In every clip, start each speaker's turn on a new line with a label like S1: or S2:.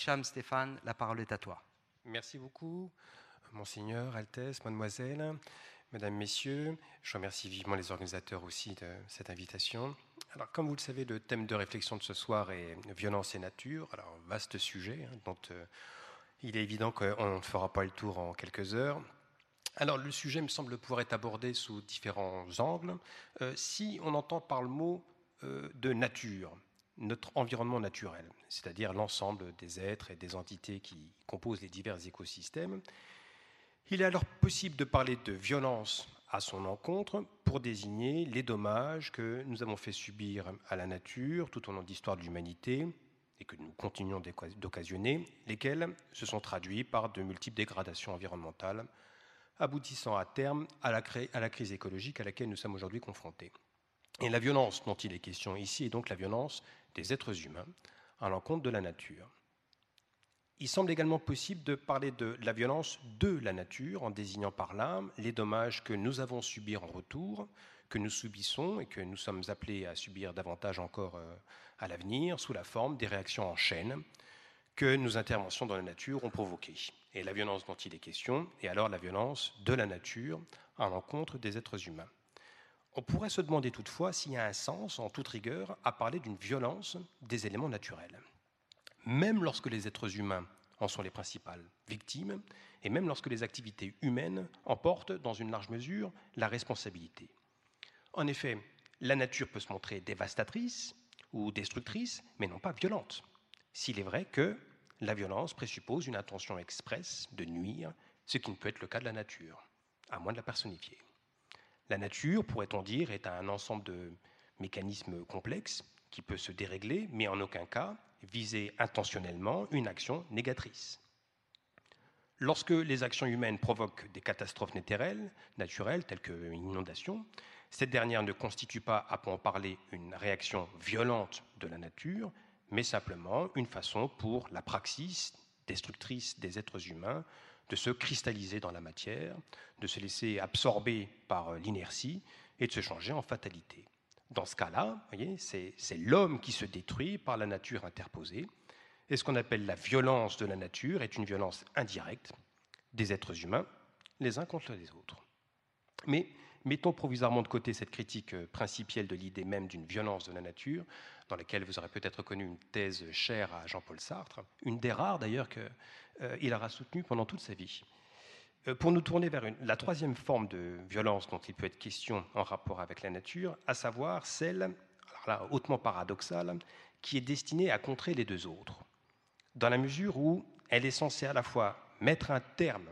S1: Hicham Stéphane, la parole est à toi.
S2: Merci beaucoup, Monseigneur, Altesse, Mademoiselle, Mesdames, Messieurs. Je remercie vivement les organisateurs aussi de cette invitation. Alors, comme vous le savez, le thème de réflexion de ce soir est violence et nature. Alors, vaste sujet, hein, dont euh, il est évident qu'on ne fera pas le tour en quelques heures. Alors, le sujet me semble pouvoir être abordé sous différents angles. Euh, si on entend par le mot euh, de nature, notre environnement naturel, c'est-à-dire l'ensemble des êtres et des entités qui composent les divers écosystèmes, il est alors possible de parler de violence à son encontre pour désigner les dommages que nous avons fait subir à la nature tout au long de l'histoire de l'humanité et que nous continuons d'occasionner, lesquels se sont traduits par de multiples dégradations environnementales, aboutissant à terme à la, à la crise écologique à laquelle nous sommes aujourd'hui confrontés. Et la violence dont il est question ici est donc la violence des êtres humains à l'encontre de la nature. Il semble également possible de parler de la violence de la nature en désignant par là les dommages que nous avons subis en retour, que nous subissons et que nous sommes appelés à subir davantage encore euh, à l'avenir sous la forme des réactions en chaîne que nos interventions dans la nature ont provoquées. Et la violence dont il est question est alors la violence de la nature à l'encontre des êtres humains. On pourrait se demander toutefois s'il y a un sens, en toute rigueur, à parler d'une violence des éléments naturels même lorsque les êtres humains en sont les principales victimes, et même lorsque les activités humaines en portent, dans une large mesure, la responsabilité. En effet, la nature peut se montrer dévastatrice ou destructrice, mais non pas violente, s'il est vrai que la violence présuppose une intention expresse de nuire, ce qui ne peut être le cas de la nature, à moins de la personnifier. La nature, pourrait-on dire, est un ensemble de mécanismes complexes qui peut se dérégler, mais en aucun cas viser intentionnellement une action négatrice. Lorsque les actions humaines provoquent des catastrophes naturelles, telles qu'une inondation, cette dernière ne constitue pas, à en parler, une réaction violente de la nature, mais simplement une façon pour la praxis destructrice des êtres humains de se cristalliser dans la matière, de se laisser absorber par l'inertie et de se changer en fatalité. Dans ce cas-là, c'est l'homme qui se détruit par la nature interposée. Et ce qu'on appelle la violence de la nature est une violence indirecte des êtres humains, les uns contre les autres. Mais mettons provisoirement de côté cette critique principielle de l'idée même d'une violence de la nature, dans laquelle vous aurez peut-être connu une thèse chère à Jean-Paul Sartre, une des rares d'ailleurs qu'il euh, aura soutenue pendant toute sa vie. Euh, pour nous tourner vers la troisième forme de violence dont il peut être question en rapport avec la nature, à savoir celle, hautement paradoxale, qui est destinée à contrer les deux autres, dans la mesure où elle est censée à la fois mettre un terme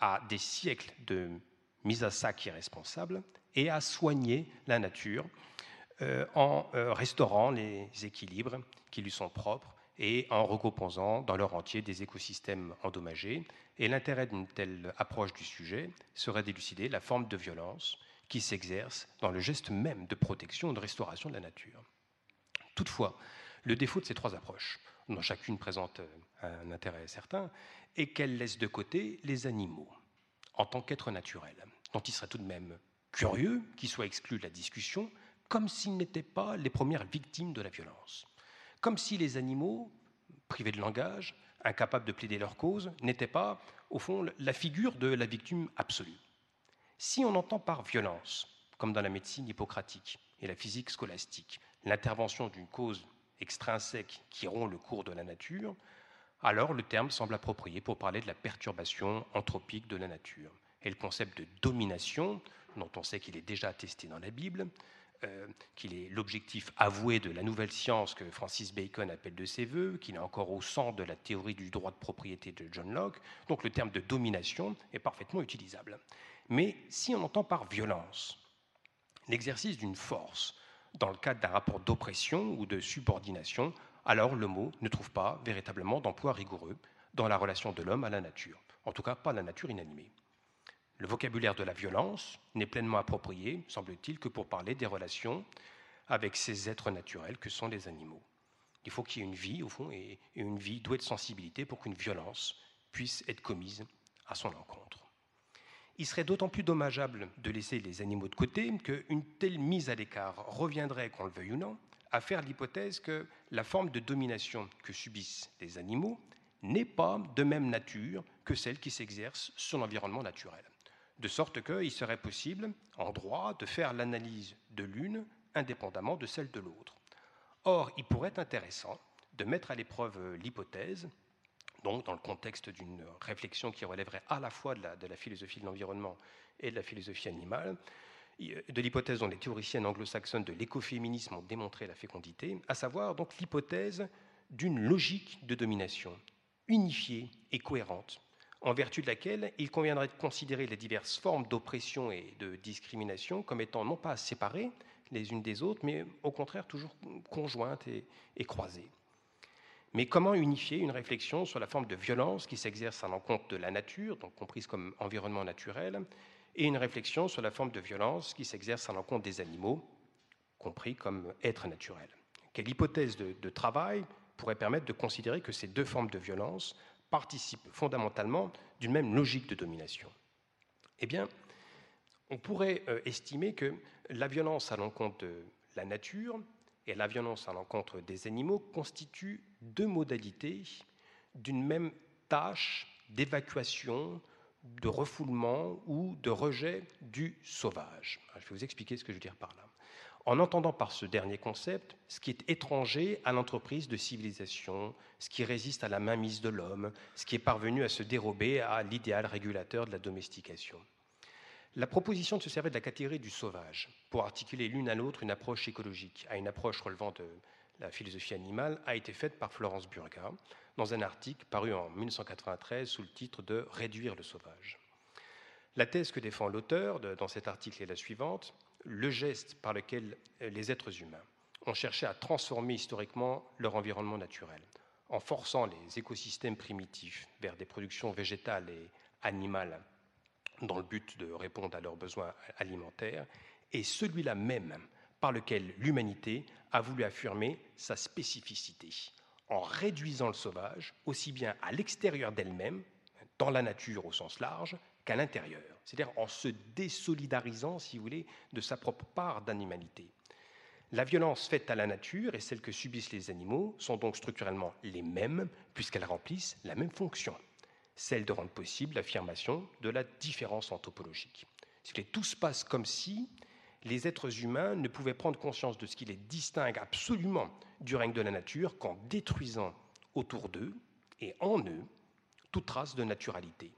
S2: à des siècles de mise à sac irresponsable et à soigner la nature euh, en restaurant les équilibres qui lui sont propres et en recomposant dans leur entier des écosystèmes endommagés. Et l'intérêt d'une telle approche du sujet serait d'élucider la forme de violence qui s'exerce dans le geste même de protection et de restauration de la nature. Toutefois, le défaut de ces trois approches, dont chacune présente un intérêt certain, est qu'elle laisse de côté les animaux en tant qu'êtres naturels, dont il serait tout de même curieux qu'ils soient exclus de la discussion, comme s'ils n'étaient pas les premières victimes de la violence comme si les animaux, privés de langage, incapables de plaider leur cause, n'étaient pas, au fond, la figure de la victime absolue. Si on entend par violence, comme dans la médecine hippocratique et la physique scolastique, l'intervention d'une cause extrinsèque qui rompt le cours de la nature, alors le terme semble approprié pour parler de la perturbation anthropique de la nature. Et le concept de domination, dont on sait qu'il est déjà attesté dans la Bible, euh, qu'il est l'objectif avoué de la nouvelle science que Francis Bacon appelle de ses voeux, qu'il est encore au centre de la théorie du droit de propriété de John Locke. Donc le terme de domination est parfaitement utilisable. Mais si on entend par violence l'exercice d'une force dans le cadre d'un rapport d'oppression ou de subordination, alors le mot ne trouve pas véritablement d'emploi rigoureux dans la relation de l'homme à la nature, en tout cas pas la nature inanimée. Le vocabulaire de la violence n'est pleinement approprié, semble-t-il, que pour parler des relations avec ces êtres naturels que sont les animaux. Il faut qu'il y ait une vie, au fond, et une vie douée de sensibilité pour qu'une violence puisse être commise à son encontre. Il serait d'autant plus dommageable de laisser les animaux de côté qu'une telle mise à l'écart reviendrait, qu'on le veuille ou non, à faire l'hypothèse que la forme de domination que subissent les animaux n'est pas de même nature que celle qui s'exerce sur l'environnement naturel. De sorte qu'il serait possible, en droit, de faire l'analyse de l'une indépendamment de celle de l'autre. Or, il pourrait être intéressant de mettre à l'épreuve l'hypothèse, donc dans le contexte d'une réflexion qui relèverait à la fois de la, philosophie de l'environnement et de la philosophie animale, de l'hypothèse dont les théoriciennes anglo-saxonnes de l'écoféminisme ont démontré la fécondité, à savoir donc l'hypothèse d'une logique de domination unifiée et cohérente, en vertu de laquelle il conviendrait de considérer les diverses formes d'oppression et de discrimination comme étant non pas séparées les unes des autres, mais au contraire toujours conjointes et, croisées. Mais comment unifier une réflexion sur la forme de violence qui s'exerce à l'encontre de la nature, donc comprise comme environnement naturel, et une réflexion sur la forme de violence qui s'exerce à l'encontre des animaux, compris comme êtres naturels. Quelle hypothèse de, travail pourrait permettre de considérer que ces deux formes de violence participent fondamentalement d'une même logique de domination Eh bien, on pourrait euh, estimer que la violence à l'encontre de la nature et la violence à l'encontre des animaux constituent deux modalités d'une même tâche d'évacuation, de refoulement ou de rejet du sauvage. Je vais vous expliquer ce que je veux dire par là. En entendant par ce dernier concept ce qui est étranger à l'entreprise de civilisation, ce qui résiste à la mainmise de l'homme, ce qui est parvenu à se dérober à l'idéal régulateur de la domestication. La proposition de se servir de la catégorie du sauvage pour articuler l'une à l'autre une approche écologique à une approche relevant de la philosophie animale a été faite par Florence Burga dans un article paru en 1993 sous le titre de Réduire le sauvage. La thèse que défend l'auteur dans cet article est la suivante le geste par lequel les êtres humains ont cherché à transformer historiquement leur environnement naturel, en forçant les écosystèmes primitifs vers des productions végétales et animales dans le but de répondre à leurs besoins alimentaires, est celui-là même par lequel l'humanité a voulu affirmer sa spécificité, en réduisant le sauvage aussi bien à l'extérieur d'elle-même, dans la nature au sens large, qu'à l'intérieur, c'est-à-dire en se désolidarisant, si vous voulez, de sa propre part d'animalité. La violence faite à la nature et celle que subissent les animaux sont donc structurellement les mêmes, puisqu'elles remplissent la même fonction, celle de rendre possible l'affirmation de la différence anthropologique. Tout se passe comme si les êtres humains ne pouvaient prendre conscience de ce qui les distingue absolument du règne de la nature qu'en détruisant autour d'eux et en eux toute trace de naturalité.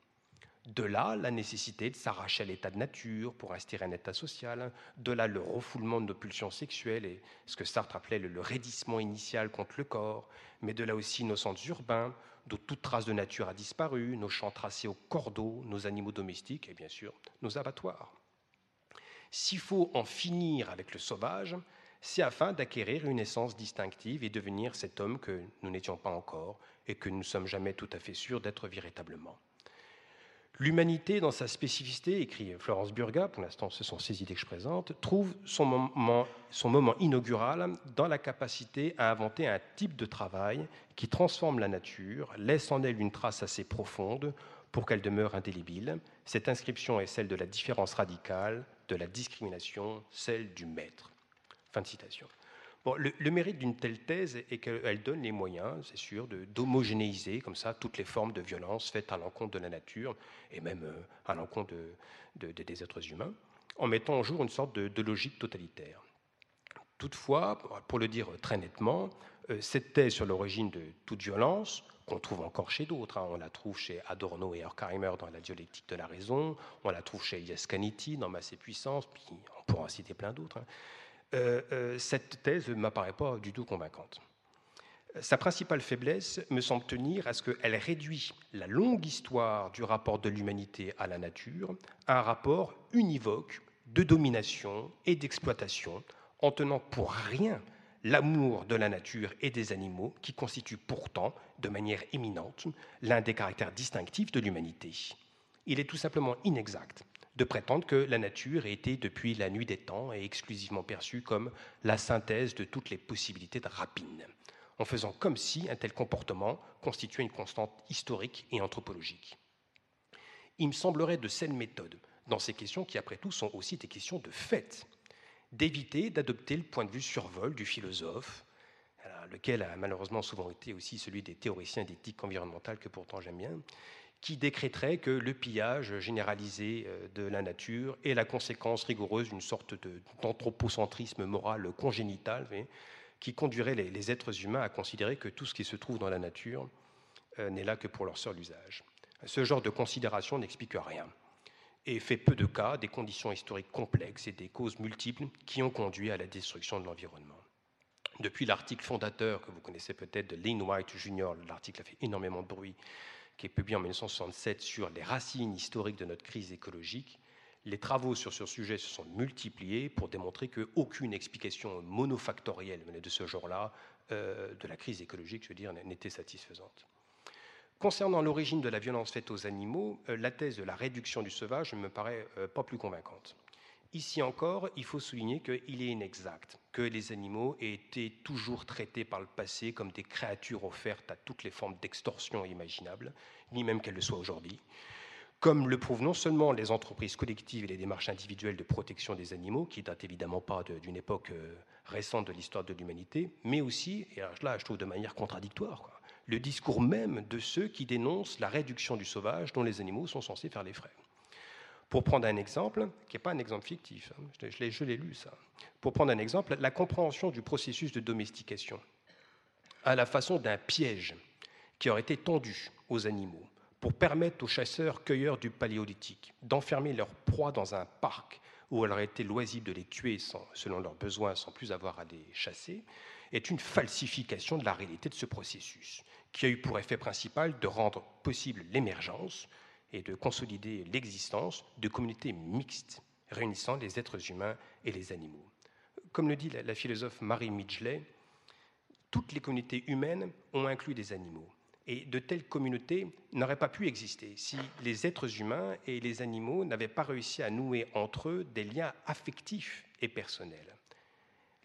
S2: De là, la nécessité de s'arracher à l'état de nature pour instaurer un état social. De là, le refoulement de nos pulsions sexuelles et ce que Sartre appelait le, raidissement initial contre le corps. Mais de là aussi nos centres urbains, d'où toute trace de nature a disparu, nos champs tracés au cordeau, nos animaux domestiques et bien sûr nos abattoirs. S'il faut en finir avec le sauvage, c'est afin d'acquérir une essence distinctive et devenir cet homme que nous n'étions pas encore et que nous ne sommes jamais tout à fait sûrs d'être véritablement. L'humanité, dans sa spécificité, écrit Florence Burga, pour l'instant ce sont ses idées que je présente, trouve son moment, son moment inaugural dans la capacité à inventer un type de travail qui transforme la nature, laisse en elle une trace assez profonde pour qu'elle demeure indélébile. Cette inscription est celle de la différence radicale, de la discrimination, celle du maître. Fin de citation. Bon, le, mérite d'une telle thèse est qu'elle donne les moyens, c'est sûr, d'homogénéiser comme ça toutes les formes de violence faites à l'encontre de la nature et même euh, à l'encontre de, des êtres humains, en mettant en jour une sorte de, logique totalitaire. Toutefois, pour le dire très nettement, euh, cette thèse sur l'origine de toute violence, qu'on trouve encore chez d'autres, hein, on la trouve chez Adorno et Horkheimer dans la dialectique de la raison, on la trouve chez Yaskaniti dans Masse et Puissance, puis on pourra en citer plein d'autres, hein. Euh, euh, cette thèse ne m'apparaît pas du tout convaincante. Sa principale faiblesse me semble tenir à ce qu'elle réduit la longue histoire du rapport de l'humanité à la nature à un rapport univoque de domination et d'exploitation, en tenant pour rien l'amour de la nature et des animaux, qui constitue pourtant, de manière éminente, l'un des caractères distinctifs de l'humanité. Il est tout simplement inexact de prétendre que la nature ait été depuis la nuit des temps et exclusivement perçue comme la synthèse de toutes les possibilités de rapine, en faisant comme si un tel comportement constituait une constante historique et anthropologique. Il me semblerait de saine méthode dans ces questions qui, après tout, sont aussi des questions de fait, d'éviter d'adopter le point de vue survol du philosophe, lequel a malheureusement souvent été aussi celui des théoriciens d'éthique environnementale, que pourtant j'aime bien, qui décréterait que le pillage généralisé euh, de la nature est la conséquence rigoureuse d'une sorte d'anthropocentrisme moral congénital, qui conduirait les, êtres humains à considérer que tout ce qui se trouve dans la nature euh, n'est là que pour leur seul usage. Ce genre de considération n'explique rien et fait peu de cas des conditions historiques complexes et des causes multiples qui ont conduit à la destruction de l'environnement. Depuis l'article fondateur que vous connaissez peut-être de Lynn White Jr., l'article a fait énormément de bruit, qui est publié en 1967 sur les racines historiques de notre crise écologique, les travaux sur ce sujet se sont multipliés pour démontrer qu'aucune explication monofactorielle de ce genre-là, euh, de la crise écologique, je veux dire, n'était satisfaisante. Concernant l'origine de la violence faite aux animaux, euh, la thèse de la réduction du sauvage ne me paraît euh, pas plus convaincante. Ici encore, il faut souligner qu'il est inexact que les animaux aient été toujours traités par le passé comme des créatures offertes à toutes les formes d'extorsion imaginables, ni même qu'elles le soient aujourd'hui, comme le prouvent non seulement les entreprises collectives et les démarches individuelles de protection des animaux, qui datent évidemment pas d'une époque euh, récente de l'histoire de l'humanité, mais aussi, et là je trouve de manière contradictoire, le discours même de ceux qui dénoncent la réduction du sauvage dont les animaux sont censés faire les frais. Pour prendre un exemple, qui n'est pas un exemple fictif, hein, je l'ai lu ça. Pour prendre un exemple, la compréhension du processus de domestication à la façon d'un piège qui aurait été tendu aux animaux pour permettre aux chasseurs-cueilleurs du paléolithique d'enfermer leurs proies dans un parc où elle aurait été loisible de les tuer selon leurs besoins sans plus avoir à les chasser, est une falsification de la réalité de ce processus, qui a eu pour effet principal de rendre possible l'émergence et de consolider l'existence de communautés mixtes réunissant les êtres humains et les animaux. Comme le dit la, philosophe Marie Midgley, toutes les communautés humaines ont inclus des animaux. Et de telles communautés n'auraient pas pu exister si les êtres humains et les animaux n'avaient pas réussi à nouer entre eux des liens affectifs et personnels.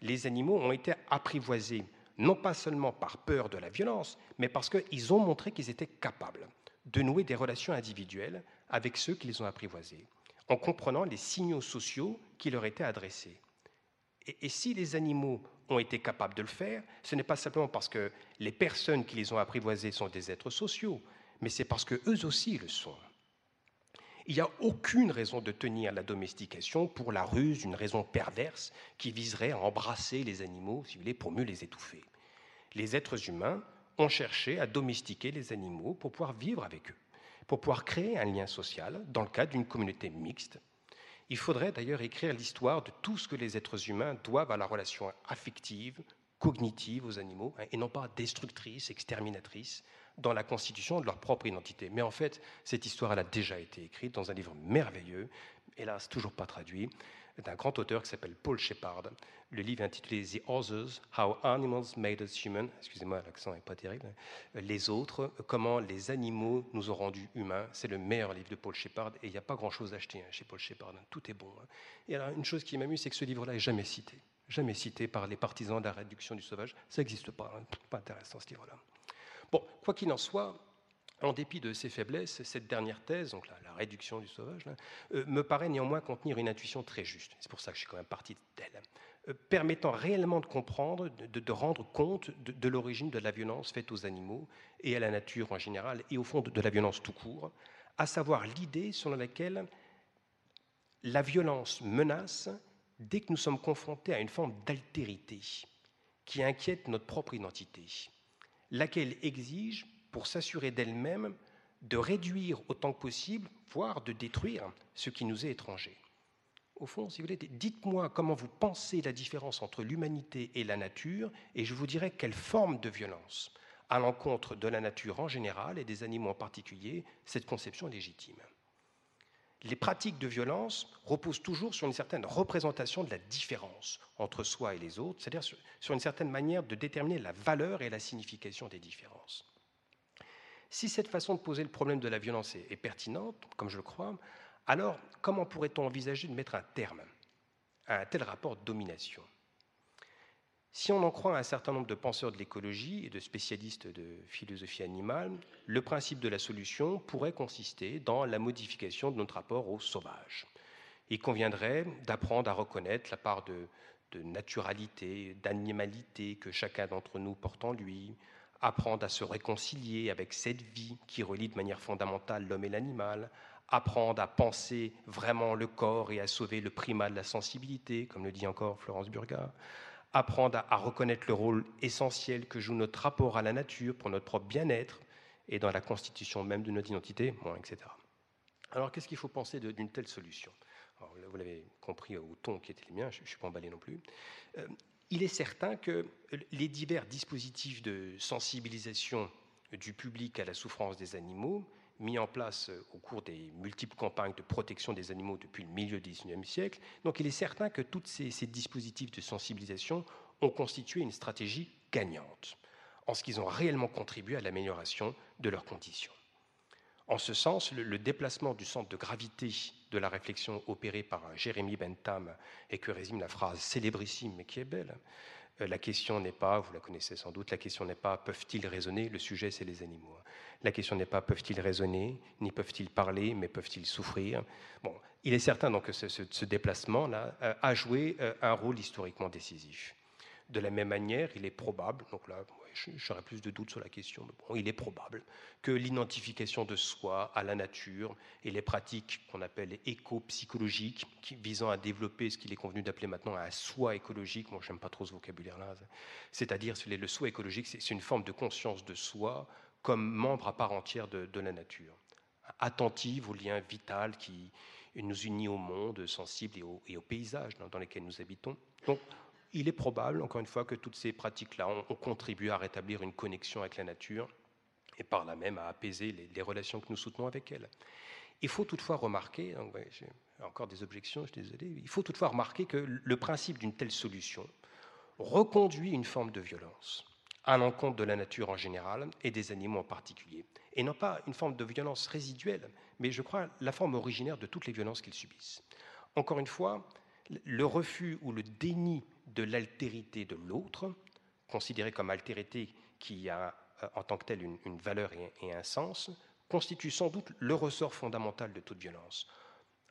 S2: Les animaux ont été apprivoisés, non pas seulement par peur de la violence, mais parce qu'ils ont montré qu'ils étaient capables de nouer des relations individuelles avec ceux qui les ont apprivoisés, en comprenant les signaux sociaux qui leur étaient adressés. Et, si les animaux ont été capables de le faire, ce n'est pas simplement parce que les personnes qui les ont apprivoisés sont des êtres sociaux, mais c'est parce qu'eux aussi le sont. Il n'y a aucune raison de tenir la domestication pour la ruse d'une raison perverse qui viserait à embrasser les animaux, si vous voulez, pour mieux les étouffer. Les êtres humains ont cherché à domestiquer les animaux pour pouvoir vivre avec eux, pour pouvoir créer un lien social dans le cadre d'une communauté mixte. Il faudrait d'ailleurs écrire l'histoire de tout ce que les êtres humains doivent à la relation affective, cognitive aux animaux, hein, et non pas destructrice, exterminatrice, dans la constitution de leur propre identité. Mais en fait, cette histoire, elle a déjà été écrite dans un livre merveilleux, hélas toujours pas traduit, d'un grand auteur qui s'appelle Paul Shepard. Le livre est intitulé The Others, How Animals Made Us Human. Excusez-moi, l'accent n'est pas terrible. Les autres, comment les animaux nous ont rendus humains. C'est le meilleur livre de Paul Shepard et il n'y a pas grand-chose à acheter hein, chez Paul Shepard. Tout est bon. Hein. Et alors, une chose qui m'amuse, c'est que ce livre-là n'est jamais cité. Jamais cité par les partisans de la réduction du sauvage. Ça n'existe pas. Hein. Pas intéressant ce livre-là. Bon, quoi qu'il en soit, en dépit de ses faiblesses, cette dernière thèse, la, réduction du sauvage, euh, me paraît néanmoins contenir une intuition très juste. C'est pour ça que je suis quand même parti d'elle. Euh, permettant réellement de comprendre, de, rendre compte de, l'origine de la violence faite aux animaux et à la nature en général, et au fond de, la violence tout court, à savoir l'idée selon laquelle la violence menace dès que nous sommes confrontés à une forme d'altérité qui inquiète notre propre identité laquelle exige, pour s'assurer d'elle-même, de réduire autant que possible, voire de détruire ce qui nous est étranger. Au fond, si vous voulez, dites-moi comment vous pensez la différence entre l'humanité et la nature, et je vous dirai quelle forme de violence, à l'encontre de la nature en général et des animaux en particulier, cette conception légitime. Les pratiques de violence reposent toujours sur une certaine représentation de la différence entre soi et les autres, c'est-à-dire sur une certaine manière de déterminer la valeur et la signification des différences. Si cette façon de poser le problème de la violence est, pertinente, comme je le crois, alors comment pourrait-on envisager de mettre un terme à un tel rapport de domination? Si on en croit un certain nombre de penseurs de l'écologie et de spécialistes de philosophie animale, le principe de la solution pourrait consister dans la modification de notre rapport au sauvage. Il conviendrait d'apprendre à reconnaître la part de, de naturalité, d'animalité que chacun d'entre nous porte en lui, apprendre à se réconcilier avec cette vie qui relie de manière fondamentale l'homme et l'animal, apprendre à penser vraiment le corps et à sauver le primat de la sensibilité, comme le dit encore Florence Burga, apprendre à, reconnaître le rôle essentiel que joue notre rapport à la nature pour notre propre bien-être et dans la constitution même de notre identité, etc. Alors qu'est-ce qu'il faut penser d'une telle solution? Vous l'avez compris au ton qui était le mien, je ne suis pas emballé non plus. Euh, il est certain que les divers dispositifs de sensibilisation du public à la souffrance des animaux mis en place au cours des multiples campagnes de protection des animaux depuis le milieu du XIXe siècle. Donc il est certain que tous ces, dispositifs de sensibilisation ont constitué une stratégie gagnante, en ce qu'ils ont réellement contribué à l'amélioration de leurs conditions. En ce sens, le, déplacement du centre de gravité de la réflexion opéré par Jérémy Bentham, et que résume la phrase célébrissime mais qui est belle, euh, la question n'est pas, vous la connaissez sans doute, la question n'est pas peuvent-ils raisonner, le sujet c'est les animaux. La question n'est pas peuvent-ils raisonner, ni peuvent-ils parler, mais peuvent-ils souffrir? Bon, il est certain donc que ce, déplacement-là euh, a joué euh, un rôle historiquement décisif. De la même manière, il est probable, donc là, j'aurais plus de doutes sur la question, mais bon, il est probable que l'identification de soi à la nature et les pratiques qu'on appelle éco-psychologiques, visant à développer ce qu'il est convenu d'appeler maintenant un soi écologique, moi j'aime pas trop ce vocabulaire-là, c'est-à-dire le soi écologique, c'est une forme de conscience de soi comme membre à part entière de, la nature, attentive au lien vital qui nous unit au monde sensible et au, et paysage dans, dans lesquels nous habitons. Donc, il est probable, encore une fois, que toutes ces pratiques-là ont, contribué à rétablir une connexion avec la nature et par là même à apaiser les, relations que nous soutenons avec elle. Il faut toutefois remarquer, encore des objections, je suis désolé, il faut toutefois remarquer que le principe d'une telle solution reconduit une forme de violence à l'encontre de la nature en général et des animaux en particulier. Et non pas une forme de violence résiduelle, mais je crois la forme originaire de toutes les violences qu'ils subissent. Encore une fois, le refus ou le déni de l'altérité de l'autre, considéré comme altérité qui a euh, en tant que telle une, valeur et, un sens, constitue sans doute le ressort fondamental de toute violence.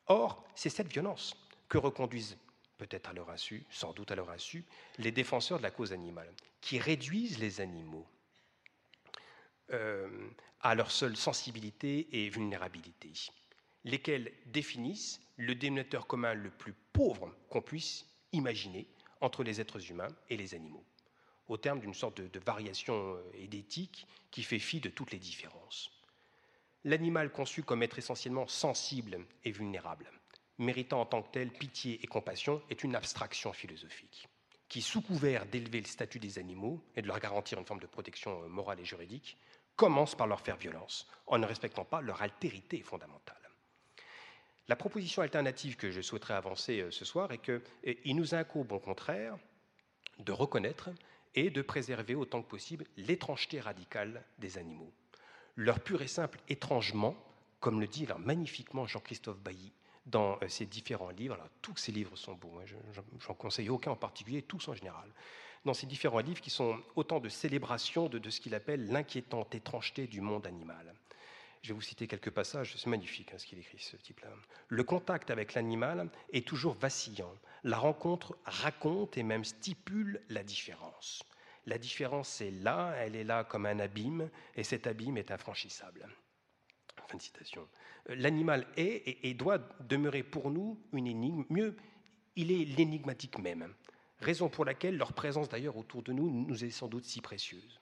S2: Or, c'est cette violence que reconduisent, peut-être à leur insu, sans doute à leur insu, les défenseurs de la cause animale, qui réduisent les animaux euh, à leur seule sensibilité et vulnérabilité, lesquels définissent le dénominateur commun le plus pauvre qu'on puisse imaginer entre les êtres humains et les animaux, au terme d'une sorte de, variation euh, et d'éthique qui fait fi de toutes les différences. L'animal conçu comme être essentiellement sensible et vulnérable, méritant en tant que tel pitié et compassion, est une abstraction philosophique qui, sous couvert d'élever le statut des animaux et de leur garantir une forme de protection euh, morale et juridique, commence par leur faire violence, en ne respectant pas leur altérité fondamentale. La proposition alternative que je souhaiterais avancer euh, ce soir est qu'il nous incombe au contraire de reconnaître et de préserver autant que possible l'étrangeté radicale des animaux. Leur pur et simple étrangement, comme le dit magnifiquement Jean-Christophe Bailly dans euh, ses différents livres, tous ces livres sont beaux, hein, j'en conseille aucun en particulier, tous en général, dans ces différents livres qui sont autant de célébrations de ce qu'il appelle l'inquiétante étrangeté du monde animal. Je vais vous citer quelques passages, c'est magnifique hein, ce qu'il écrit, ce type-là. Le contact avec l'animal est toujours vacillant. La rencontre raconte et même stipule la différence. La différence est là, elle est là comme un abîme, et cet abîme est infranchissable. Fin de citation. L'animal est et, doit demeurer pour nous une énigme. Mieux, il est l'énigmatique même. Raison pour laquelle leur présence d'ailleurs autour de nous nous est sans doute si précieuse.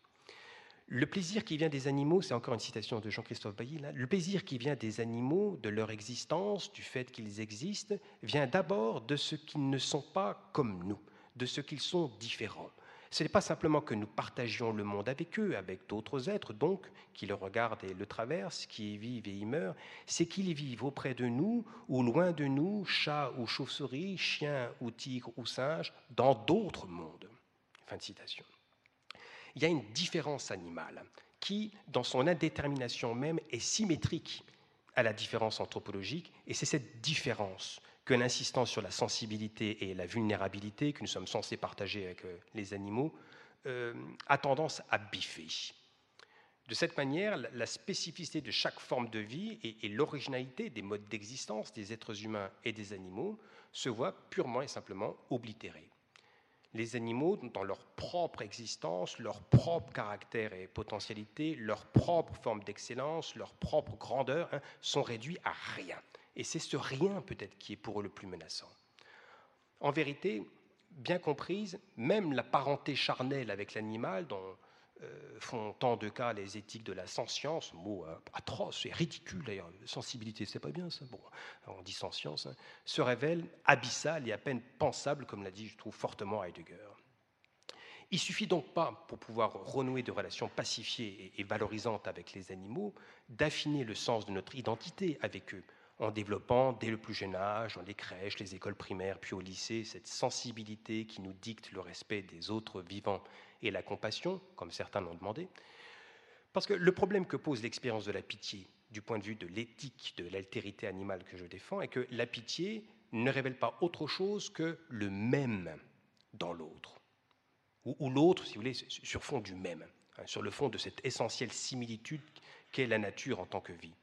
S2: Le plaisir qui vient des animaux, c'est encore une citation de Jean-Christophe Bailly, le plaisir qui vient des animaux, de leur existence, du fait qu'ils existent, vient d'abord de ce qu'ils ne sont pas comme nous, de ce qu'ils sont différents. Ce n'est pas simplement que nous partagions le monde avec eux, avec d'autres êtres, donc, qui le regardent et le traversent, qui y vivent et y meurent, c'est qu'ils vivent auprès de nous ou loin de nous, chats ou chauves-souris, chiens ou tigres ou singes, dans d'autres mondes. Fin de citation il y a une différence animale qui, dans son indétermination même, est symétrique à la différence anthropologique, et c'est cette différence que l'insistance sur la sensibilité et la vulnérabilité que nous sommes censés partager avec euh, les animaux euh, a tendance à biffer. De cette manière, la spécificité de chaque forme de vie et, l'originalité des modes d'existence des êtres humains et des animaux se voient purement et simplement oblitérées. Les animaux, dans leur propre existence, leur propre caractère et potentialité, leur propre forme d'excellence, leur propre grandeur, hein, sont réduits à rien. Et c'est ce rien peut-être qui est pour eux le plus menaçant. En vérité, bien comprise, même la parenté charnelle avec l'animal, dont font tant de cas les éthiques de la science, mot euh, atroce et ridicule d'ailleurs, sensibilité, c'est pas bien ça, bon, on dit science, hein, se révèle abyssal et à peine pensable, comme l'a dit, je trouve fortement Heidegger. Il suffit donc pas, pour pouvoir renouer de relations pacifiées et valorisantes avec les animaux, d'affiner le sens de notre identité avec eux, en développant dès le plus jeune âge, dans les crèches, les écoles primaires, puis au lycée, cette sensibilité qui nous dicte le respect des autres vivants et la compassion, comme certains l'ont demandé. Parce que le problème que pose l'expérience de la pitié, du point de vue de l'éthique de l'altérité animale que je défends, est que la pitié ne révèle pas autre chose que le même dans l'autre, ou, l'autre, si vous voulez, sur fond du même, hein, sur le fond de cette essentielle similitude qu'est la nature en tant que vie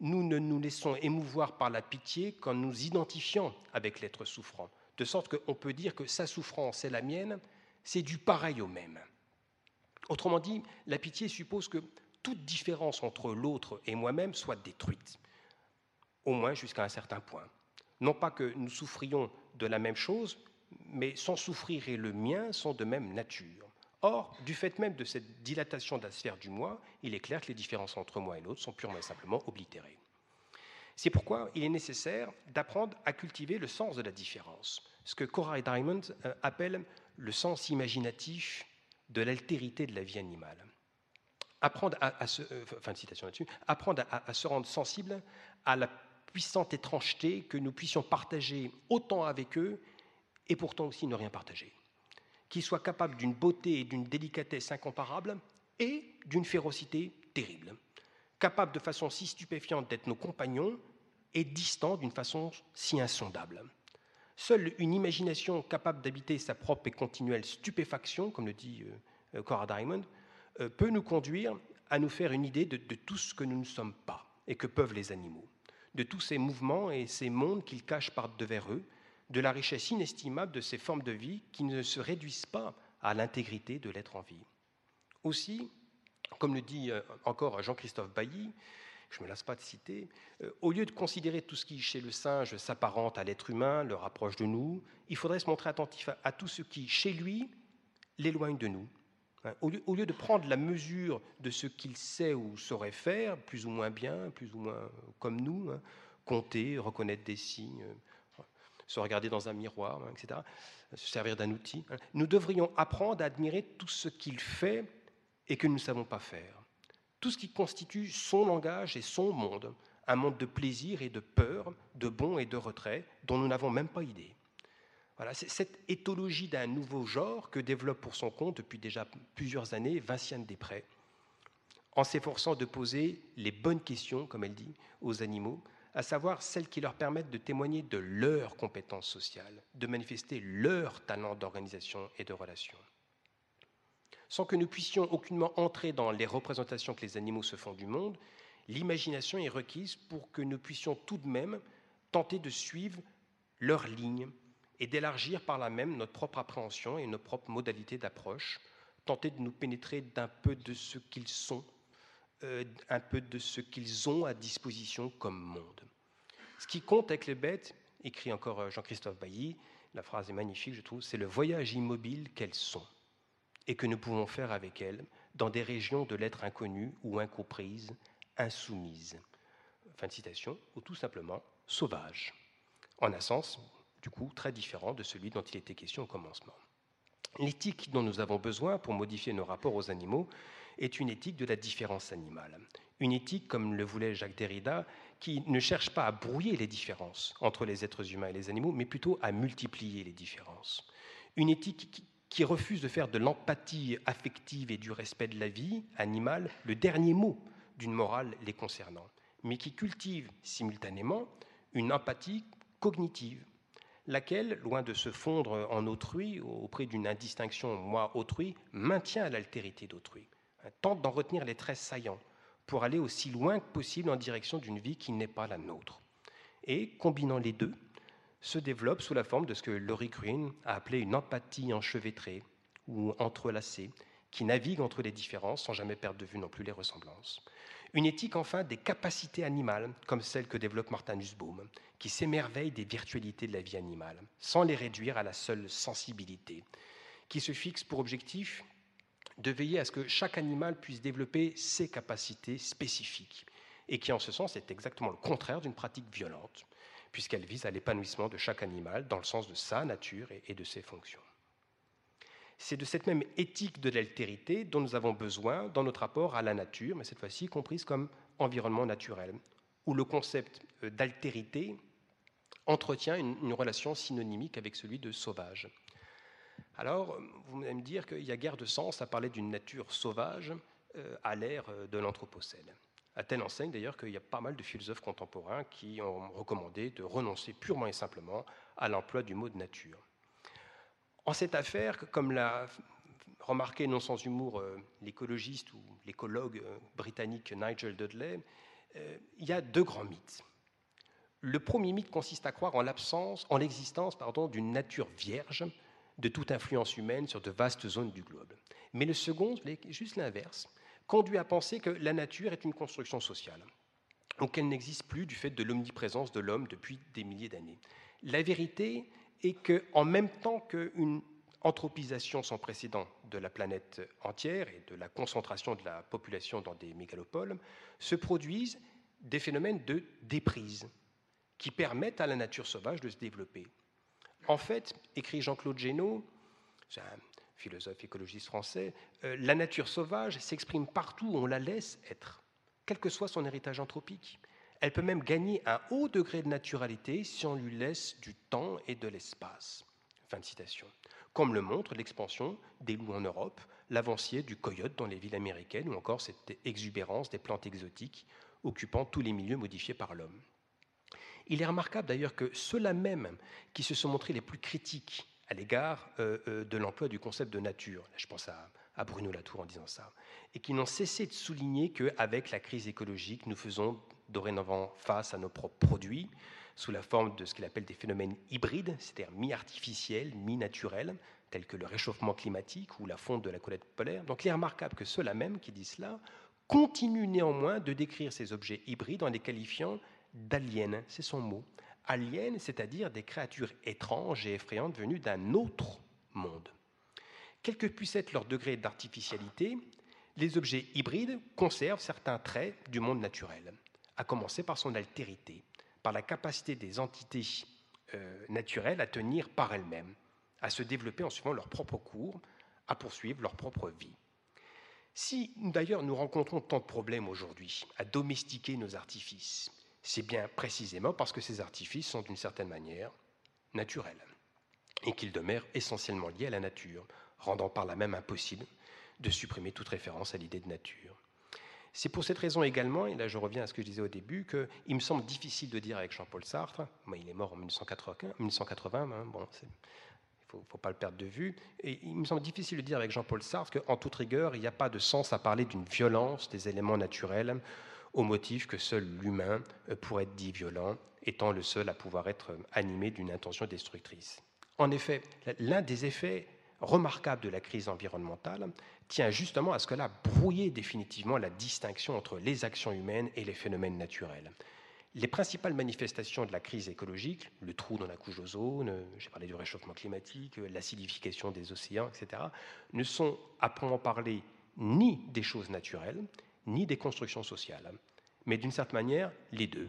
S2: nous ne nous laissons émouvoir par la pitié qu'en nous identifiant avec l'être souffrant, de sorte qu'on peut dire que sa souffrance et la mienne, c'est du pareil au même. Autrement dit, la pitié suppose que toute différence entre l'autre et moi-même soit détruite, au moins jusqu'à un certain point. Non pas que nous souffrions de la même chose, mais sans souffrir et le mien sont de même nature. Or, du fait même de cette dilatation de la sphère du moi, il est clair que les différences entre moi et l'autre sont purement et simplement oblitérées. C'est pourquoi il est nécessaire d'apprendre à cultiver le sens de la différence, ce que Cora et Diamond euh, appellent le sens imaginatif de l'altérité de la vie animale. Apprendre à, se, euh, citation apprendre à se rendre sensible à la puissante étrangeté que nous puissions partager autant avec eux et pourtant aussi ne rien partager qui soit capable d'une beauté et d'une délicatesse incomparables et d'une férocité terrible, capable de façon si stupéfiante d'être nos compagnons et distant d'une façon si insondable. Seule une imagination capable d'habiter sa propre et continuelle stupéfaction, comme le dit euh, euh, Cora Diamond, euh, peut nous conduire à nous faire une idée de, tout ce que nous ne sommes pas et que peuvent les animaux, de tous ces mouvements et ces mondes qu'ils cachent par devers eux, de la richesse inestimable de ces formes de vie qui ne se réduisent pas à l'intégrité de l'être en vie. Aussi, comme le dit encore Jean-Christophe Bailly, je ne me lasse pas de citer, euh, au lieu de considérer tout ce qui, chez le singe, s'apparente à l'être humain, le rapproche de nous, il faudrait se montrer attentif à, tout ce qui, chez lui, l'éloigne de nous. Hein, au, lieu, de prendre la mesure de ce qu'il sait ou saurait faire, plus ou moins bien, plus ou moins comme nous, hein, compter, reconnaître des signes, se regarder dans un miroir, hein, etc., se servir d'un outil. Nous devrions apprendre à admirer tout ce qu'il fait et que nous ne savons pas faire. Tout ce qui constitue son langage et son monde, un monde de plaisir et de peur, de bon et de retrait, dont nous n'avons même pas idée. Voilà, c'est cette éthologie d'un nouveau genre que développe pour son compte depuis déjà plusieurs années Vinciane Després, en s'efforçant de poser les bonnes questions, comme elle dit, aux animaux, à savoir celles qui leur permettent de témoigner de leurs compétences sociales, de manifester leur talent d'organisation et de relation. Sans que nous puissions aucunement entrer dans les représentations que les animaux se font du monde, l'imagination est requise pour que nous puissions tout de même tenter de suivre leurs lignes et d'élargir par là même notre propre appréhension et nos propres modalités d'approche, tenter de nous pénétrer d'un peu de ce qu'ils sont euh, un peu de ce qu'ils ont à disposition comme monde. Ce qui compte avec les bêtes, écrit encore euh, Jean-Christophe Bailly, la phrase est magnifique, je trouve, c'est le voyage immobile qu'elles sont et que nous pouvons faire avec elles dans des régions de l'être inconnu ou incomprise, insoumises. Fin de citation, ou tout simplement sauvage, en un sens, du coup, très différent de celui dont il était question au commencement. L'éthique dont nous avons besoin pour modifier nos rapports aux animaux est une éthique de la différence animale. Une éthique, comme le voulait Jacques Derrida, qui ne cherche pas à brouiller les différences entre les êtres humains et les animaux, mais plutôt à multiplier les différences. Une éthique qui refuse de faire de l'empathie affective et du respect de la vie animale le dernier mot d'une morale les concernant, mais qui cultive simultanément une empathie cognitive, laquelle, loin de se fondre en autrui auprès d'une indistinction moi-autrui, maintient l'altérité d'autrui. tente d'en retenir les traits saillants pour aller aussi loin que possible en direction d'une vie qui n'est pas la nôtre. Et, combinant les deux, se développe sous la forme de ce que Laurie Green a appelé une empathie enchevêtrée ou entrelacée, qui navigue entre les différences sans jamais perdre de vue non plus les ressemblances. Une éthique enfin des capacités animales, comme celle que développe Martin Nussbaum, qui s'émerveille des virtualités de la vie animale, sans les réduire à la seule sensibilité, qui se fixe pour objectif de veiller à ce que chaque animal puisse développer ses capacités spécifiques, et qui en ce sens est exactement le contraire d'une pratique violente, puisqu'elle vise à l'épanouissement de chaque animal dans le sens de sa nature et de ses fonctions. C'est de cette même éthique de l'altérité dont nous avons besoin dans notre rapport à la nature, mais cette fois-ci comprise comme environnement naturel, où le concept euh, d'altérité entretient une, relation synonymique avec celui de sauvage. Alors, vous allez me dire qu'il y a guère de sens à parler d'une nature sauvage euh, à l'ère euh, de l'Anthropocène. À telle enseigne d'ailleurs qu'il y a pas mal de philosophes contemporains qui ont recommandé de renoncer purement et simplement à l'emploi du mot de nature. En cette affaire, comme l'a remarqué non sans humour euh, l'écologiste ou l'écologue euh, britannique Nigel Dudley, euh, il y a deux grands mythes. Le premier mythe consiste à croire en l'absence, en l'existence d'une nature vierge de toute influence humaine sur de vastes zones du globe. Mais le second, juste l'inverse, conduit à penser que la nature est une construction sociale, ou qu'elle n'existe plus du fait de l'omniprésence de l'homme depuis des milliers d'années. La vérité et qu'en même temps qu'une anthropisation sans précédent de la planète entière et de la concentration de la population dans des mégalopoles, se produisent des phénomènes de déprise qui permettent à la nature sauvage de se développer. En fait, écrit Jean-Claude Génaud, c'est un philosophe écologiste français, euh, la nature sauvage s'exprime partout où on la laisse être, quel que soit son héritage anthropique. Elle peut même gagner un haut degré de naturalité si on lui laisse du temps et de l'espace. Fin de citation. Comme le montre l'expansion des loups en Europe, l'avancier du coyote dans les villes américaines ou encore cette exubérance des plantes exotiques occupant tous les milieux modifiés par l'homme. Il est remarquable d'ailleurs que ceux-là même qui se sont montrés les plus critiques à l'égard euh, euh, de l'emploi du concept de nature, je pense à, Bruno Latour en disant ça, et qui n'ont cessé de souligner qu'avec la crise écologique, nous faisons dorénavant face à nos propres produits sous la forme de ce qu'il appelle des phénomènes hybrides, c'est-à-dire mi-artificiels, mi-naturels, tels que le réchauffement climatique ou la fonte de la colette polaire. Donc il est remarquable que ceux-là même qui disent cela continuent néanmoins de décrire ces objets hybrides en les qualifiant d'aliens, c'est son mot. Aliens, c'est-à-dire des créatures étranges et effrayantes venues d'un autre monde. Quel que puisse être leur degré d'artificialité, les objets hybrides conservent certains traits du monde naturel à commencer par son altérité, par la capacité des entités euh, naturelles à tenir par elles-mêmes, à se développer en suivant leur propre cours, à poursuivre leur propre vie. Si d'ailleurs nous rencontrons tant de problèmes aujourd'hui à domestiquer nos artifices, c'est bien précisément parce que ces artifices sont d'une certaine manière naturels et qu'ils demeurent essentiellement liés à la nature, rendant par là même impossible de supprimer toute référence à l'idée de nature. C'est pour cette raison également, et là je reviens à ce que je disais au début, qu'il me semble difficile de dire avec Jean-Paul Sartre, moi, il est mort en 1980, 1980 hein, il ne faut, pas le perdre de vue, et il me semble difficile de dire avec Jean-Paul Sartre qu'en toute rigueur, il n'y a pas de sens à parler d'une violence des éléments naturels au motif que seul l'humain euh, pourrait être dit violent, étant le seul à pouvoir être animé d'une intention destructrice. En effet, l'un des effets remarquables de la crise environnementale, tient justement à ce qu'elle a brouillé définitivement la distinction entre les actions humaines et les phénomènes naturels. Les principales manifestations de la crise écologique, le trou dans la couche d'ozone, j'ai parlé du réchauffement climatique, l'acidification des océans, etc., ne sont à proprement parler ni des choses naturelles, ni des constructions sociales, mais d'une certaine manière les deux,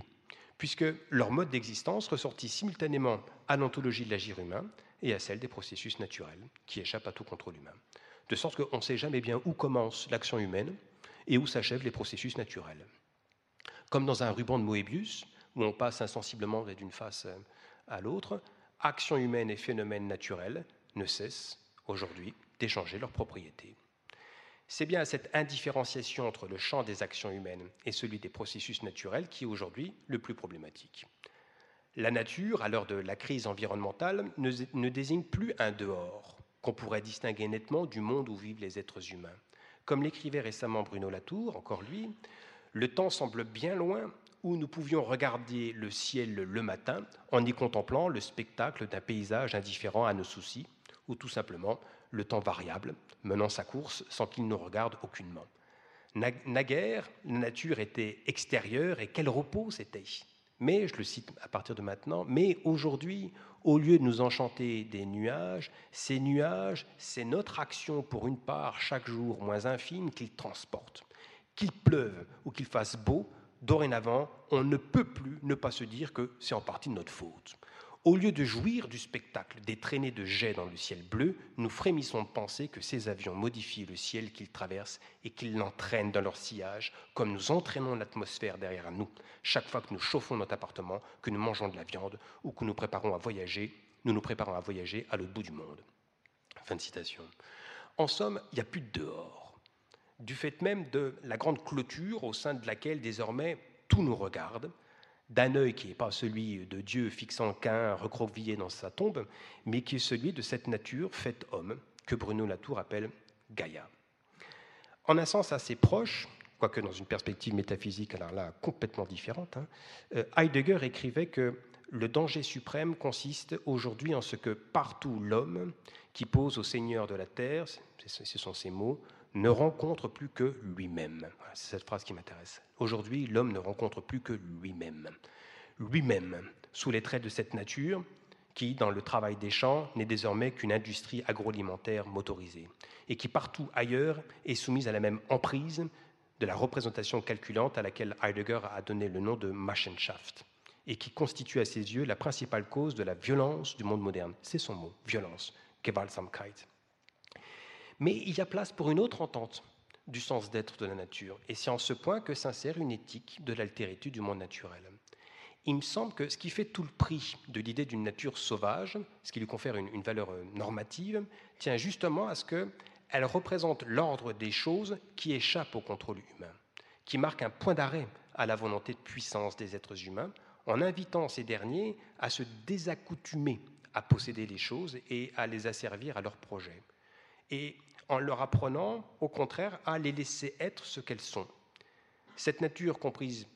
S2: puisque leur mode d'existence ressortit simultanément à l'ontologie de l'agir humain et à celle des processus naturels qui échappent à tout contrôle humain de sorte qu'on ne sait jamais bien où commence l'action humaine et où s'achèvent les processus naturels. Comme dans un ruban de Moebius, où on passe insensiblement d'une face à l'autre, action humaine et phénomènes naturels ne cessent aujourd'hui d'échanger leurs propriétés. C'est bien cette indifférenciation entre le champ des actions humaines et celui des processus naturels qui est aujourd'hui le plus problématique. La nature, à l'heure de la crise environnementale, ne, désigne plus un dehors, qu'on pourrait distinguer nettement du monde où vivent les êtres humains. Comme l'écrivait récemment Bruno Latour, encore lui, le temps semble bien loin où nous pouvions regarder le ciel le matin en y contemplant le spectacle d'un paysage indifférent à nos soucis, ou tout simplement le temps variable, menant sa course sans qu'il nous regarde aucunement. Naguère, la nature était extérieure et quel repos c'était. Mais, je le cite à partir de maintenant, mais aujourd'hui, au lieu de nous enchanter des nuages, ces nuages, c'est notre action pour une part chaque jour moins infime qu'ils transportent. Qu'il pleuve ou qu'il fasse beau, dorénavant, on ne peut plus ne pas se dire que c'est en partie de notre faute. Au lieu de jouir du spectacle des traînées de jets dans le ciel bleu, nous frémissons de penser que ces avions modifient le ciel qu'ils traversent et qu'ils l'entraînent dans leur sillage, comme nous entraînons l'atmosphère derrière nous, chaque fois que nous chauffons notre appartement, que nous mangeons de la viande ou que nous préparons à voyager, nous nous préparons à voyager à l'autre bout du monde. En somme, il n'y a plus de dehors. Du fait même de la grande clôture au sein de laquelle désormais tout nous regarde, d'un œil qui n'est pas celui de Dieu fixant qu'un recroquevillé dans sa tombe, mais qui est celui de cette nature faite homme, que Bruno Latour appelle Gaïa. En un sens assez proche, quoique dans une perspective métaphysique, complètement différente, hein, euh, Heidegger écrivait que le danger suprême consiste aujourd'hui en ce que partout l'homme, qui pose au Seigneur de la terre, ce sont ces mots, ne rencontre plus que lui-même. c'est cette phrase qui m'intéresse. Aujourd'hui, l'homme ne rencontre plus que lui-même. Lui-même, sous les traits de cette nature, qui, dans le travail des champs, n'est désormais qu'une industrie agroalimentaire motorisée, et qui partout ailleurs est soumise à la même emprise de la représentation calculante à laquelle Heidegger a donné le nom de Machenschaft, et qui constitue à ses yeux la principale cause de la violence du monde moderne. C'est son mot, violence, Gewaltsamkeit. Mais il y a place pour une autre entente du sens d'être de la nature. Et c'est en ce point que s'insère une éthique de l'altérité du monde naturel. Il me semble que ce qui fait tout le prix de l'idée d'une nature sauvage, ce qui lui confère une, valeur euh, normative, tient justement à ce qu'elle représente l'ordre des choses qui échappe au contrôle humain, qui marque un point d'arrêt à la volonté de puissance des êtres humains, en invitant ces derniers à se désaccoutumer à posséder les choses et à les asservir à leurs projets. Et en leur apprenant, au contraire, à les laisser être ce qu'elles sont. Cette nature comprise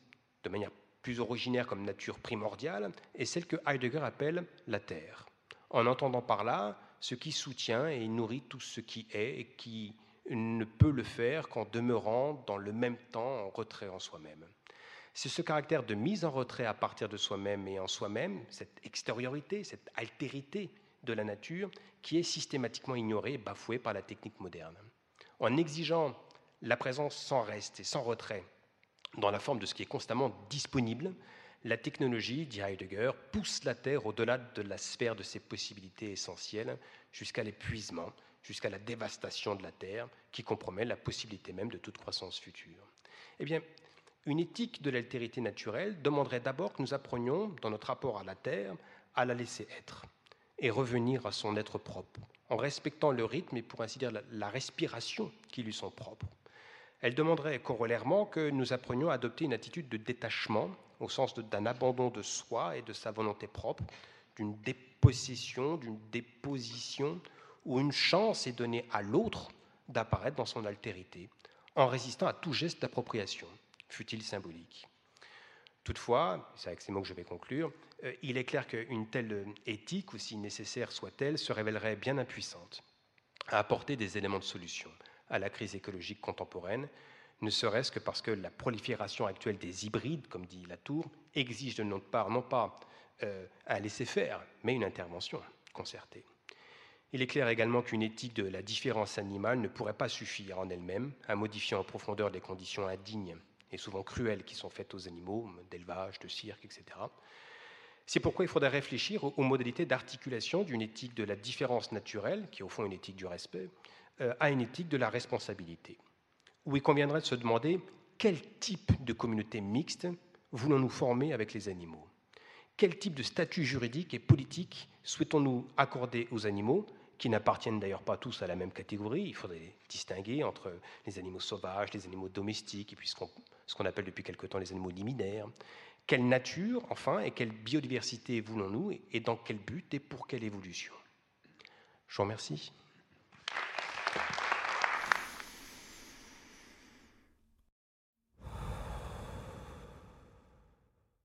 S2: de manière plus originaire comme nature primordiale est celle que Heidegger appelle la Terre, en entendant par là ce qui soutient et nourrit tout ce qui est et qui ne peut le faire qu'en demeurant dans le même temps en retrait en soi-même. C'est ce caractère de mise en retrait à partir de soi-même et en soi-même, cette extériorité, cette altérité de la nature qui est systématiquement ignorée et bafouée par la technique moderne. En exigeant la présence sans reste et sans retrait dans la forme de ce qui est constamment disponible, la technologie, dit Heidegger, pousse la Terre au-delà de la sphère de ses possibilités essentielles jusqu'à l'épuisement, jusqu'à la dévastation de la Terre, qui compromet la possibilité même de toute croissance future. Eh bien, une éthique de l'altérité naturelle demanderait d'abord que nous apprenions, dans notre rapport à la Terre, à la laisser être, et revenir à son être propre, en respectant le rythme et pour ainsi dire la, respiration qui lui sont propres. Elle demanderait corollairement que nous apprenions à adopter une attitude de détachement, au sens d'un abandon de soi et de sa volonté propre, d'une dépossession, d'une déposition, où une chance est donnée à l'autre d'apparaître dans son altérité, en résistant à tout geste d'appropriation, fût-il symbolique. Toutefois, c'est avec ces mots que je vais conclure, il est clair qu'une telle éthique, aussi nécessaire soit-elle, se révélerait bien impuissante à apporter des éléments de solution à la crise écologique contemporaine, ne serait-ce que parce que la prolifération actuelle des hybrides, comme dit Latour, exige de notre part non pas euh, un laisser-faire, mais une intervention concertée. Il est clair également qu'une éthique de la différence animale ne pourrait pas suffire en elle-même à modifier en profondeur les conditions indignes et souvent cruelles qui sont faites aux animaux, d'élevage, de cirque, etc. C'est pourquoi il faudrait réfléchir aux, modalités d'articulation d'une éthique de la différence naturelle, qui est au fond une éthique du respect, euh, à une éthique de la responsabilité, où il conviendrait de se demander quel type de communauté mixte voulons-nous former avec les animaux? Quel type de statut juridique et politique souhaitons-nous accorder aux animaux qui n'appartiennent d'ailleurs pas tous à la même catégorie? Il faudrait distinguer entre les animaux sauvages, les animaux domestiques, et puis ce qu'on appelle depuis quelque temps les animaux liminaires. Quelle nature, enfin, et quelle biodiversité voulons-nous, et dans quel but, et pour quelle évolution? Je vous remercie.